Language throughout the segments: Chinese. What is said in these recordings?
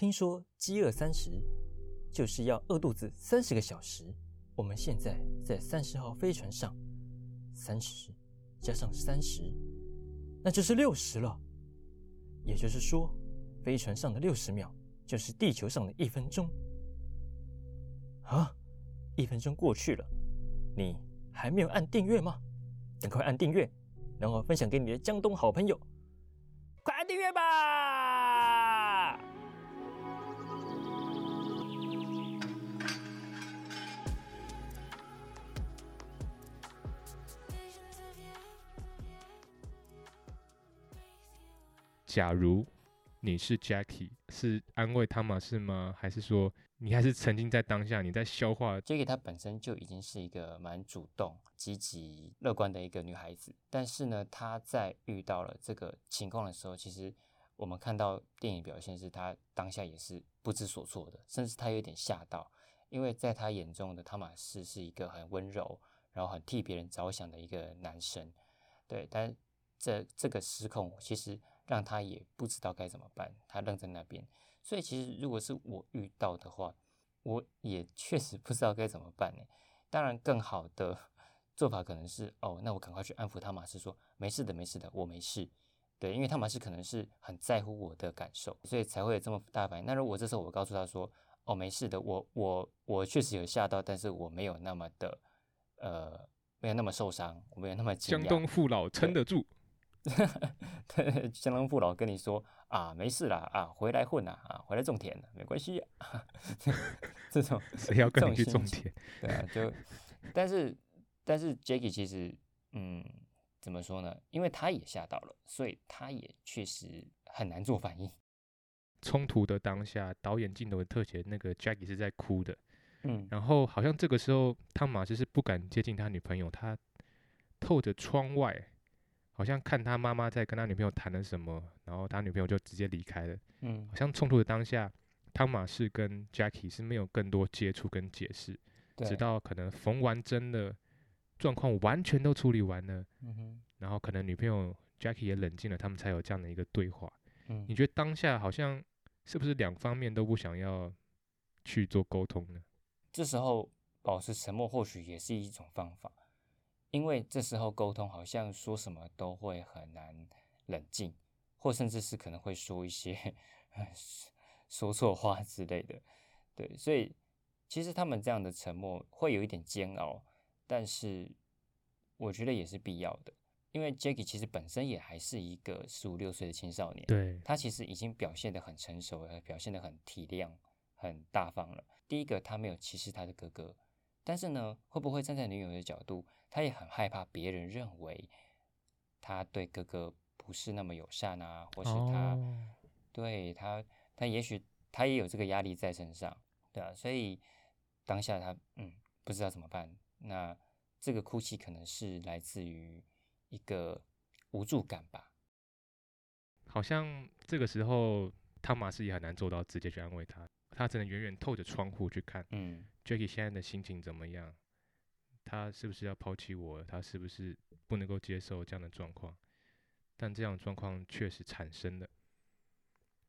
听说饥饿三十，就是要饿肚子三十个小时。我们现在在三十号飞船上，三十加上三十，那就是六十了。也就是说，飞船上的六十秒就是地球上的一分钟。啊，一分钟过去了，你还没有按订阅吗？赶快按订阅，然后分享给你的江东好朋友。快按订阅吧！假如你是 Jackie，是安慰汤马士吗？还是说你还是沉浸在当下，你在消化？Jackie 她本身就已经是一个蛮主动、积极、乐观的一个女孩子，但是呢，她在遇到了这个情况的时候，其实我们看到电影表现是她当下也是不知所措的，甚至她有点吓到，因为在她眼中的汤马士是一个很温柔，然后很替别人着想的一个男生，对，但这这个失控其实让他也不知道该怎么办，他愣在那边。所以其实如果是我遇到的话，我也确实不知道该怎么办呢。当然，更好的 做法可能是哦，那我赶快去安抚汤马斯说没事的，没事的，我没事。对，因为汤马斯可能是很在乎我的感受，所以才会有这么大反应。那如果这时候我告诉他说哦，没事的，我我我确实有吓到，但是我没有那么的呃，没有那么受伤，我没有那么惊江。东父老撑得住，对，江东父老跟你说啊，没事啦，啊，回来混啦，啊，回来种田了，没关系、啊。这种 谁要跟你去这种田？对啊，就但是但是 Jackie 其实嗯，怎么说呢？因为他也吓到了，所以他也确实很难做反应。冲突的当下，导演镜头的特写，那个 Jackie 是在哭的，嗯然后好像这个时候汤马斯是不敢接近他女朋友，他透着窗外，好像看他妈妈在跟他女朋友谈了什么，然后他女朋友就直接离开了。嗯好像冲突的当下，汤马士跟 Jackie 是没有更多接触跟解释，直到可能缝完针的状况完全都处理完了，嗯哼然后可能女朋友 Jackie 也冷静了，他们才有这样的一个对话。嗯你觉得当下好像是不是两方面都不想要去做沟通呢？这时候保持沉默或许也是一种方法，因为这时候沟通好像说什么都会很难冷静，或甚至是可能会说一些说错话之类的。对，所以其实他们这样的沉默会有一点煎熬，但是我觉得也是必要的，因为 Jackie 其实本身也还是一个十五六岁的青少年，对，他其实已经表现得很成熟了，表现得很体谅、很大方了。第一个，他没有歧视他的哥哥，但是呢，会不会站在女友的角度，他也很害怕别人认为他对哥哥不是那么友善啊，或是他、哦对他，他也许他也有这个压力在身上，对啊，所以当下他嗯不知道怎么办。那这个哭泣可能是来自于一个无助感吧。好像这个时候汤马斯也很难做到直接去安慰他，他只能远远透着窗户去看嗯 Jackie 现在的心情怎么样，他是不是要抛弃我？他是不是不能够接受这样的状况？但这样的状况确实产生了。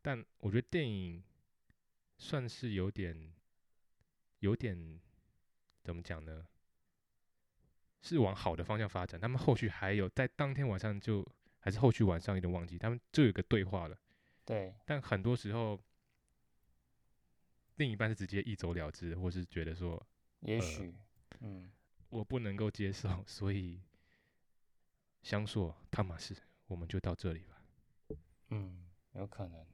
但我觉得电影算是有点，有点怎么讲呢？是往好的方向发展。他们后续还有在当天晚上就还是后续晚上有点忘记，他们就有个对话了。对，但很多时候，另一半是直接一走了之，或是觉得说呃也许，嗯。我不能够接受，所以香硕汤马士，我们就到这里吧。嗯，有可能。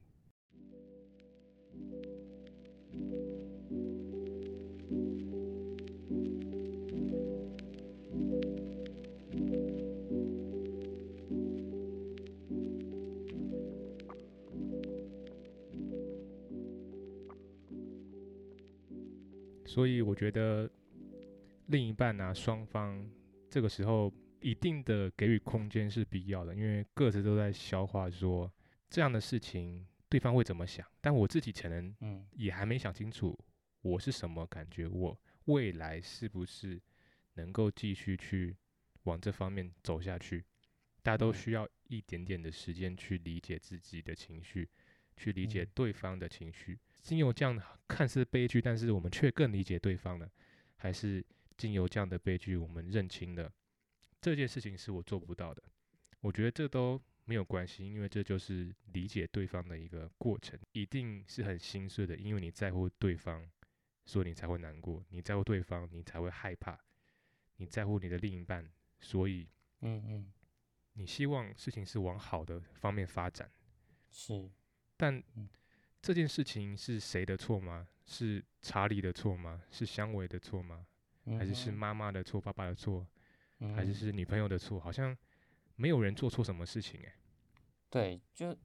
所以我觉得另一半啊，双方这个时候一定的给予空间是必要的，因为各自都在消化说这样的事情对方会怎么想，但我自己可能嗯也还没想清楚我是什么感觉，我未来是不是能够继续去往这方面走下去。大家都嗯需要一点点的时间去理解自己的情绪，去理解嗯对方的情绪。经由这样看似悲剧，但是我们却更理解对方了，还是经由这样的悲剧，我们认清了这件事情是我做不到的。我觉得这都没有关系，因为这就是理解对方的一个过程，一定是很心碎的，因为你在乎对方，所以你才会难过；你在乎对方，你才会害怕；你在乎你的另一半，所以嗯嗯，你希望事情是往好的方面发展。是，但嗯这件事情是谁的错吗？是查理的错吗？是香伟的错吗？还是是嗯妈妈的错、爸爸的错，还是嗯是女朋友的错？好像没有人做错什么事情诶、对，就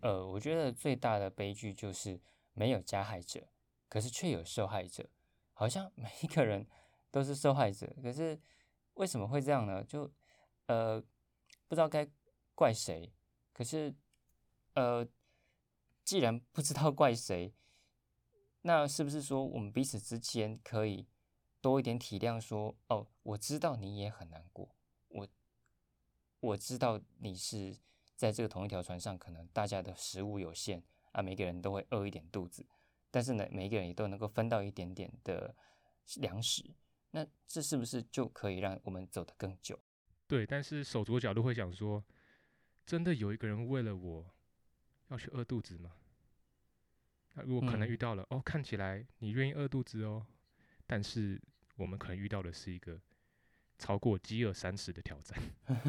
呃，我觉得最大的悲剧就是没有加害者，可是却有受害者，好像每一个人都是受害者，可是为什么会这样呢？就呃，不知道该怪谁，可是呃，既然不知道怪谁，那是不是说我们彼此之间可以多一点体谅说哦，我知道你也很难过，我我知道你是在这个同一条船上，可能大家的食物有限啊，每个人都会饿一点肚子，但是呢，每个人也都能够分到一点点的粮食，那这是不是就可以让我们走得更久？对，但是手足角度会想说，真的有一个人为了我要去饿肚子吗？那如果可能嗯遇到了，哦，看起来你愿意饿肚子哦，但是我们可能遇到的是一个超过饥饿三十的挑战，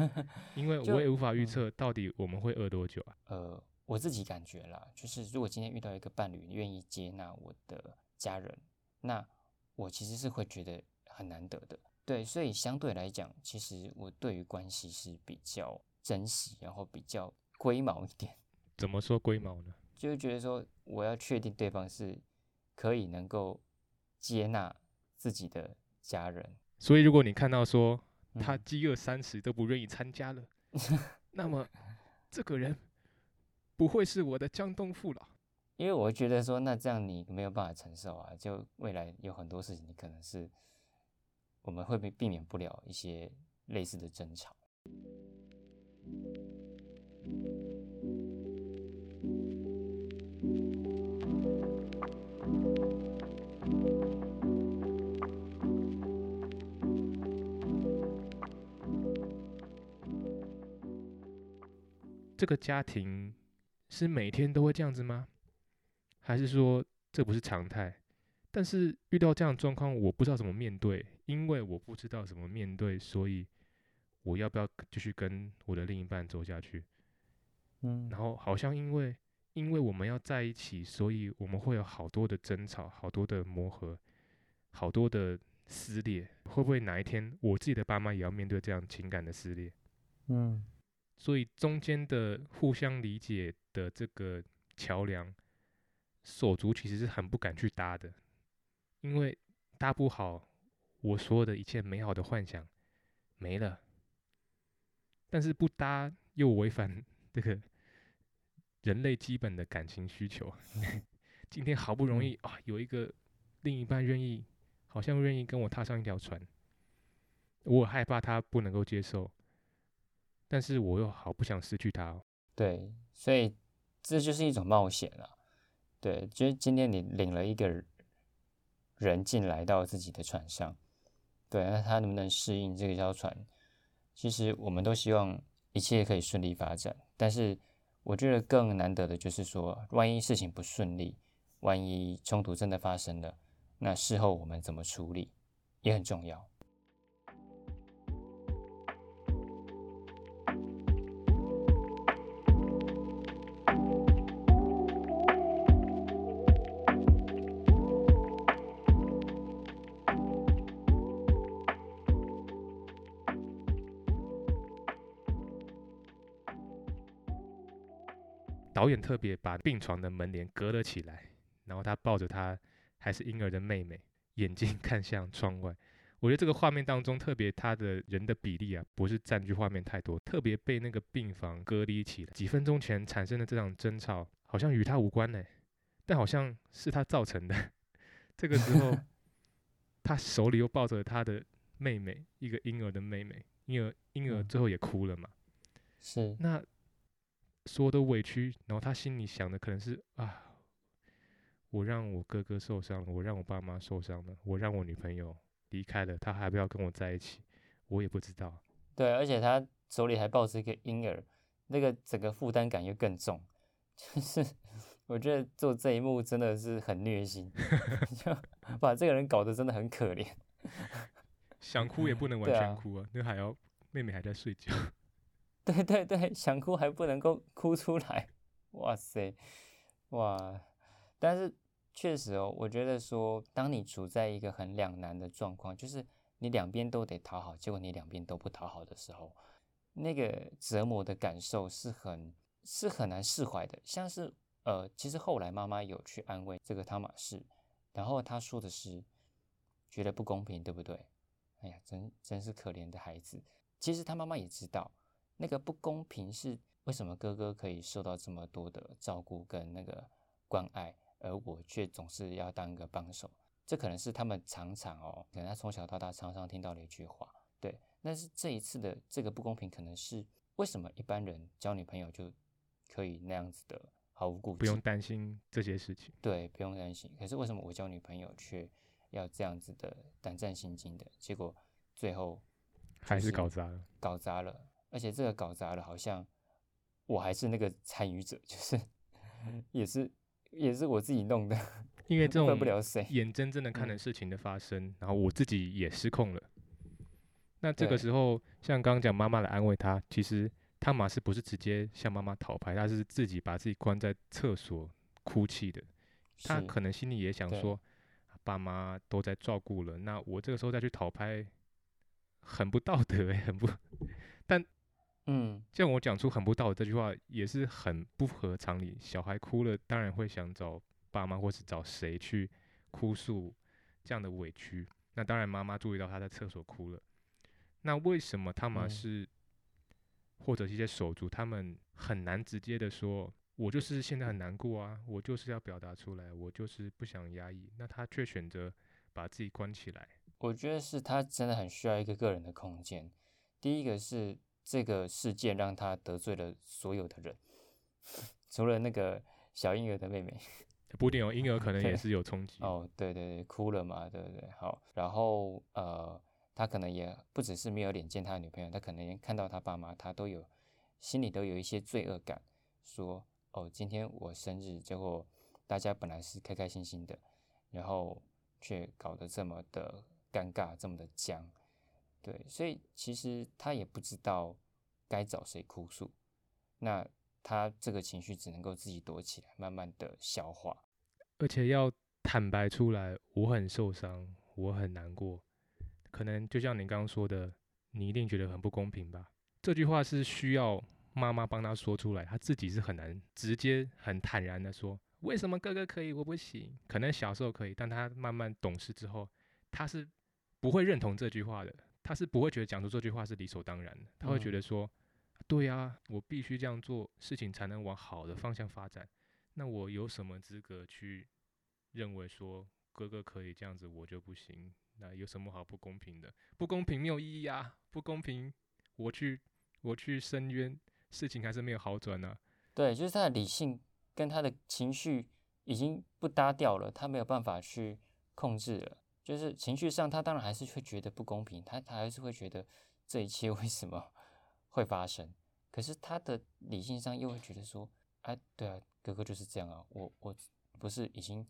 因为我也无法预嗯测到底我们会饿多久啊。呃，我自己感觉啦，就是如果今天遇到一个伴侣愿意接纳我的家人，那我其实是会觉得很难得的。对，所以相对来讲，其实我对于关系是比较珍惜，然后比较龟毛一点，怎么说龟毛呢？就会觉得说我要确定对方是可以能够接纳自己的家人。所以如果你看到说他嗯饥饿三十都不愿意参加了，那么这个人不会是我的江东父老。因为我觉得说，那这样你没有办法承受啊，就未来有很多事情，你可能是我们会避避免不了一些类似的争吵。这个家庭是每天都会这样子吗？还是说这不是常态？但是遇到这样的状况，我不知道怎么面对，因为我不知道怎么面对，所以我要不要继续跟我的另一半走下去？嗯然后好像因为因为我们要在一起，所以我们会有好多的争吵，好多的磨合，好多的撕裂。会不会哪一天我自己的爸妈也要面对这样情感的撕裂？嗯所以中间的互相理解的这个桥梁，手足其实是很不敢去搭的，因为搭不好，我所有的一切美好的幻想没了。但是不搭又违反 这个人类基本的感情需求。今天好不容易啊，有一个另一半愿意，好像愿意跟我踏上一条船，我害怕他不能够接受。但是我又好不想失去他、哦，对，所以这就是一种冒险了。对，就是今天你领了一个人进来到自己的船上，对，那他能不能适应这艘船？其实我们都希望一切可以顺利发展，但是我觉得更难得的就是说，万一事情不顺利，万一冲突真的发生了，那事后我们怎么处理也很重要。导演特别把病床的门帘隔了起来，然后他抱着他还是婴儿的妹妹，眼睛看向窗外。我觉得这个画面当中，特别他的人的比例啊，不是占据画面太多，特别被那个病房隔离起来。几分钟前产生的这场争吵，好像与他无关呢，但好像是他造成的。这个时候，他手里又抱着他的妹妹，一个婴儿的妹妹，婴儿婴儿嗯最后也哭了嘛。是，那所有的委屈，然后他心里想的可能是啊，我让我哥哥受伤了，我让我爸妈受伤了，我让我女朋友离开了，他还不要跟我在一起，我也不知道。对，而且他手里还抱着一个婴儿，那个整个负担感又更重。就是我觉得做这一幕真的是很虐心，就 把这个人搞得真的很可怜。想哭也不能完全哭啊，那还要妹妹还在睡觉。对对对，想哭还不能够哭出来，哇塞，哇！但是确实哦，我觉得说，当你处在一个很两难的状况，就是你两边都得讨好，结果你两边都不讨好的时候，那个折磨的感受是很是很难释怀的。像是呃，其实后来妈妈有去安慰这个汤马士，然后他说的是觉得不公平，对不对？哎呀，真真是可怜的孩子。其实他妈妈也知道。那个不公平是为什么哥哥可以受到这么多的照顾跟那个关爱，而我却总是要当一个帮手？这可能是他们常常哦，可能他从小到大常常听到的一句话。对，但是这一次的这个不公平，可能是为什么一般人交女朋友就可以那样子的毫无顾忌，不用担心这些事情。对，不用担心。可是为什么我交女朋友却要这样子的胆战心惊的？结果最后还是搞砸了。搞砸了，而且这个搞砸了，好像我还是那个参与者，就是 也是也是我自己弄的，因为这怪种不了谁。眼睁睁的看着嗯事情的发生，然后我自己也失控了。那这个时候，像刚刚讲妈妈来安慰他，其实汤马斯不是直接向妈妈讨拍，他是自己把自己关在厕所哭泣的。他可能心里也想说，爸妈都在照顾了，那我这个时候再去讨拍，很不道德诶、很不。嗯，像我讲出很不道德这句话，也是很不合常理。小孩哭了，当然会想找爸妈或是找谁去哭诉这样的委屈。那当然，妈妈注意到他在厕所哭了。那为什么汤马嗯、或者是一些手足，他们很难直接的说，我就是现在很难过啊，我就是要表达出来，我就是不想压抑。那他却选择把自己关起来。我觉得是他真的很需要一个个人的空间。第一个是这个事件让他得罪了所有的人，除了那个小婴儿的妹妹。不一定哦，婴儿可能也是有冲击。哦，对对对，哭了嘛，对不对？好，然后呃，他可能也不只是没有脸见他的女朋友，他可能连看到他爸妈，他都有心里都有一些罪恶感，说哦，今天我生日，结果大家本来是开开心心的，然后却搞得这么的尴尬，这么的僵，对，所以其实他也不知道该找谁哭诉，那他这个情绪只能够自己躲起来，慢慢的消化。而且要坦白出来，我很受伤，我很难过。可能就像你刚刚说的，你一定觉得很不公平吧？这句话是需要妈妈帮他说出来，他自己是很难直接很坦然的说，为什么哥哥可以，我不行？可能小时候可以，但他慢慢懂事之后，他是不会认同这句话的，他是不会觉得讲出这句话是理所当然的，他会觉嗯得说，对啊，我必须这样做，事情才能往好的方向发展。那我有什么资格去认为说哥哥可以这样子，我就不行？那有什么好不公平的？不公平没有意义啊！不公平，我去我去申冤，事情还是没有好转呢、对，就是他的理性跟他的情绪已经不搭调了，他没有办法去控制了。就是情绪上，他当然还是会觉得不公平，他他还是会觉得这一切 为什么会发生？可是他的理性上又会觉得说，哎，对啊，哥哥就是这样啊，我我不是已经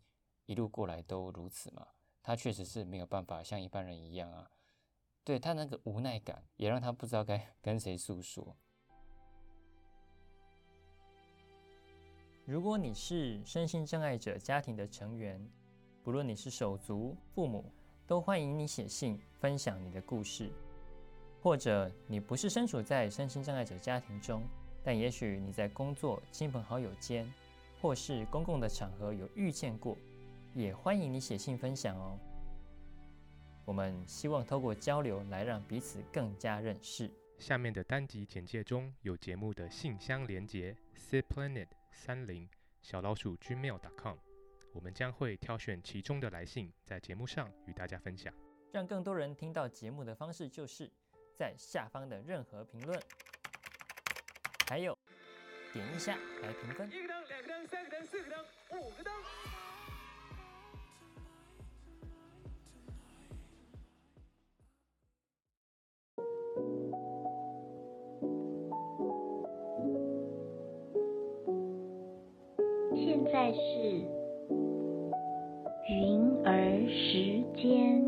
一路过来都如此嘛？他确实是没有办法像一般人一样啊。对他那个无奈感，也让他不知道该跟谁诉说。如果你是身心障碍者家庭的成员，不论你是手足、父母，都欢迎你写信分享你的故事。或者你不是身处在身心障碍者家庭中，但也许你在工作、亲朋好友间，或是公共的场合有遇见过，也欢迎你写信分享哦。我们希望透过交流来让彼此更加认识。下面的单集简介中有节目的信箱连接 c planet 三零小老鼠 gmail.com，我们将会挑选其中的来信，在节目上与大家分享。让更多人听到节目的方式就是在下方的任何评论。还有，点一下来评分。一个灯，两个灯，三个灯，四个灯，五个灯。现在是而时间。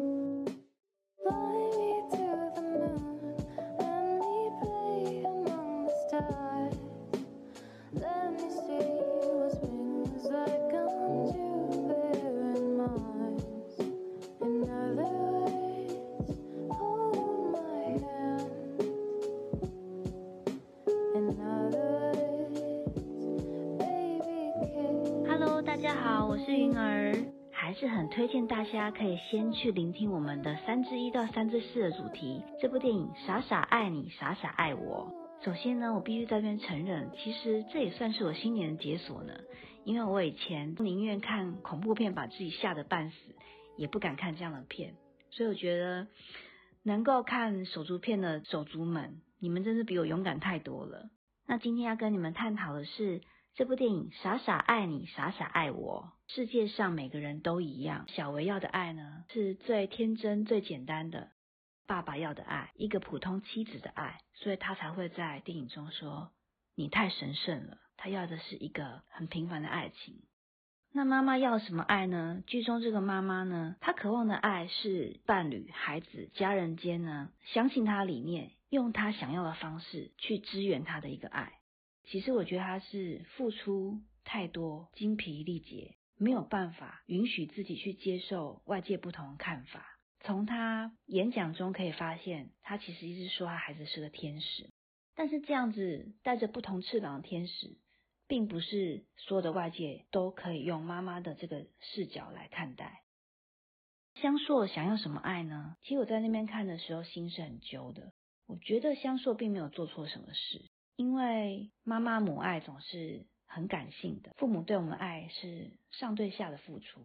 哈喽，大家好，我是云儿。还是很推荐大家可以先去聆听我们的三之一到三之四的主题。这部电影《傻傻爱你，傻傻爱我》。首先呢，我必须在这边承认，其实这也算是我新年的解锁呢。因为我以前宁愿看恐怖片把自己吓得半死，也不敢看这样的片。所以我觉得能够看手足片的手足们，你们真是比我勇敢太多了。那今天要跟你们探讨的是这部电影《傻傻爱你，傻傻爱我》。世界上每个人都一样，小维要的爱呢，是最天真、最简单的。爸爸要的爱，一个普通妻子的爱，所以他才会在电影中说：“你太神圣了。”他要的是一个很平凡的爱情。那妈妈要什么爱呢？剧中这个妈妈呢，她渴望的爱是伴侣、孩子、家人间呢，相信她的理念，用她想要的方式去支援她的一个爱。其实我觉得她是付出太多，精疲力竭，没有办法允许自己去接受外界不同的看法。从他演讲中可以发现，他其实一直说他孩子是个天使，但是这样子带着不同翅膀的天使，并不是所有的外界都可以用妈妈的这个视角来看待。香硕想要什么爱呢？其实我在那边看的时候，心是很揪的。我觉得香硕并没有做错什么事，因为妈妈母爱总是很感性的，父母对我们爱是上对下的付出。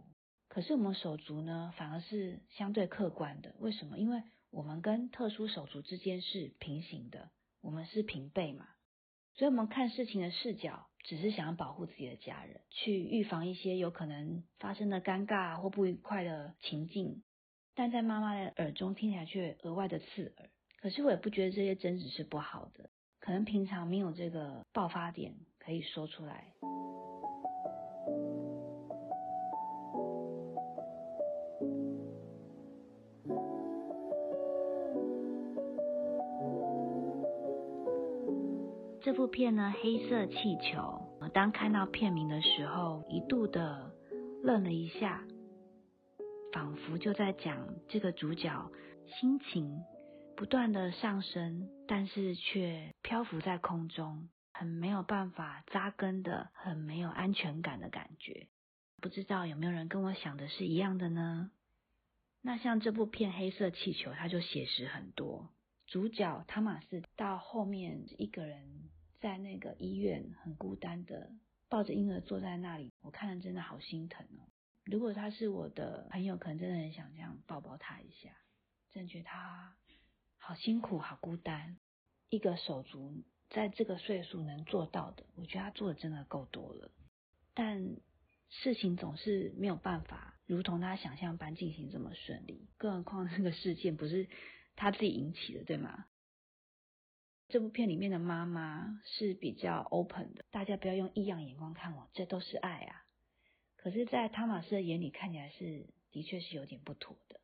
可是我们手足呢，反而是相对客观的。为什么？因为我们跟特殊手足之间是平行的，我们是平辈嘛。所以，我们看事情的视角只是想要保护自己的家人，去预防一些有可能发生的尴尬或不愉快的情境。但在妈妈的耳中听起来却额外的刺耳。可是我也不觉得这些争执是不好的，可能平常没有这个爆发点可以说出来。这部片呢，《黑色气球》，当看到片名的时候，一度的愣了一下，仿佛就在讲这个主角心情不断的上升，但是却漂浮在空中，很没有办法扎根的，很没有安全感的感觉。不知道有没有人跟我想的是一样的呢？那像这部片《黑色气球》，它就写实很多。主角汤马斯到后面一个人在那个医院很孤单的抱着婴儿坐在那里，我看了真的好心疼哦。如果他是我的朋友，可能真的很想这样抱抱他一下，真觉得他好辛苦、好孤单。一个手足在这个岁数能做到的，我觉得他做的真的够多了。但事情总是没有办法如同他想象般进行这么顺利，更何况这个事件不是他自己引起的，对吗？这部片里面的妈妈是比较 open 的，大家不要用异样眼光看我，这都是爱啊。可是，在汤马斯的眼里看起来是的确是有点不妥的。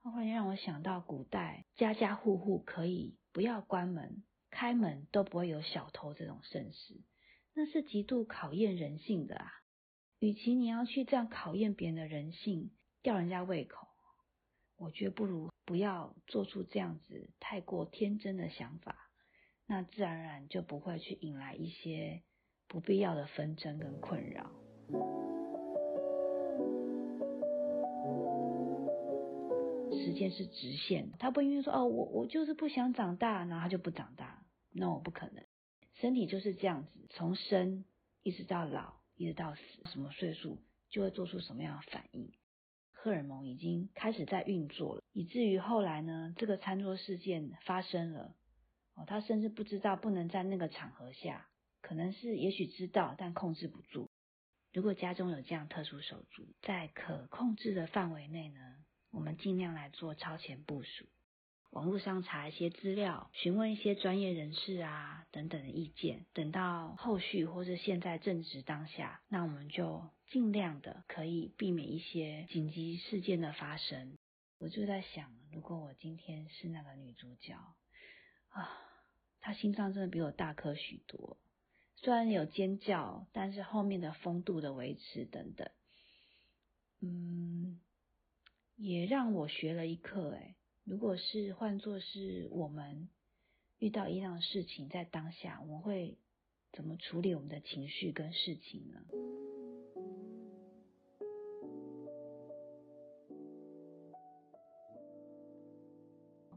忽然让我想到古代家家户户可以不要关门，开门都不会有小偷这种盛世，那是极度考验人性的啊。与其你要去这样考验别人的人性，吊人家胃口，我觉得不如不要做出这样子太过天真的想法，那自然而然就不会去引来一些不必要的纷争跟困扰。时间是直线，他不因为说哦，我我就是不想长大，然后他就不长大，那我不可能。身体就是这样子，从生一直到老，一直到死，什么岁数就会做出什么样的反应。荷尔蒙已经开始在运作了，以至于后来呢，这个餐桌事件发生了，哦，他甚至不知道不能在那个场合下可能是也许知道，但控制不住。如果家中有这样特殊手足，在可控制的范围内呢，我们尽量来做超前部署。网络上查一些资料，询问一些专业人士啊等等的意见，等到后续或者现在正值当下，那我们就尽量的可以避免一些紧急事件的发生。我就在想，如果我今天是那个女主角啊，她心脏真的比我大颗许多，虽然有尖叫，但是后面的风度的维持等等，嗯，也让我学了一课。哎，如果是换作是我们遇到一样事情，在当下我们会怎么处理我们的情绪跟事情呢？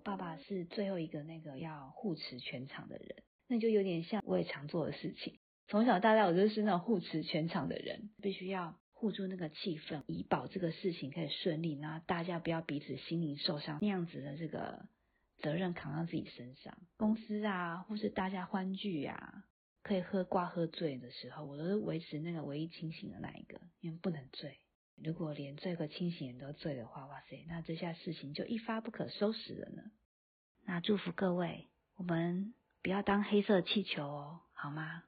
爸爸是最后一个那个要护持全场的人，那就有点像我也常做的事情。从小到大，我就是那种护持全场的人，必须要护住那个气氛，以保这个事情可以顺利，然后大家不要彼此心灵受伤，那样子的这个责任扛到自己身上。公司啊，或是大家欢聚啊，可以喝挂喝醉的时候，我都是维持那个唯一清醒的那一个，因为不能醉。如果连这个清醒人都醉的话，哇塞，那这下事情就一发不可收拾了呢。那祝福各位，我们不要当黑色气球哦，好吗？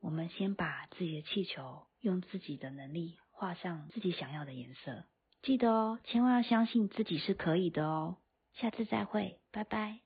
我们先把自己的气球用自己的能力画上自己想要的颜色，记得哦，千万要相信自己是可以的哦。下次再会，拜拜。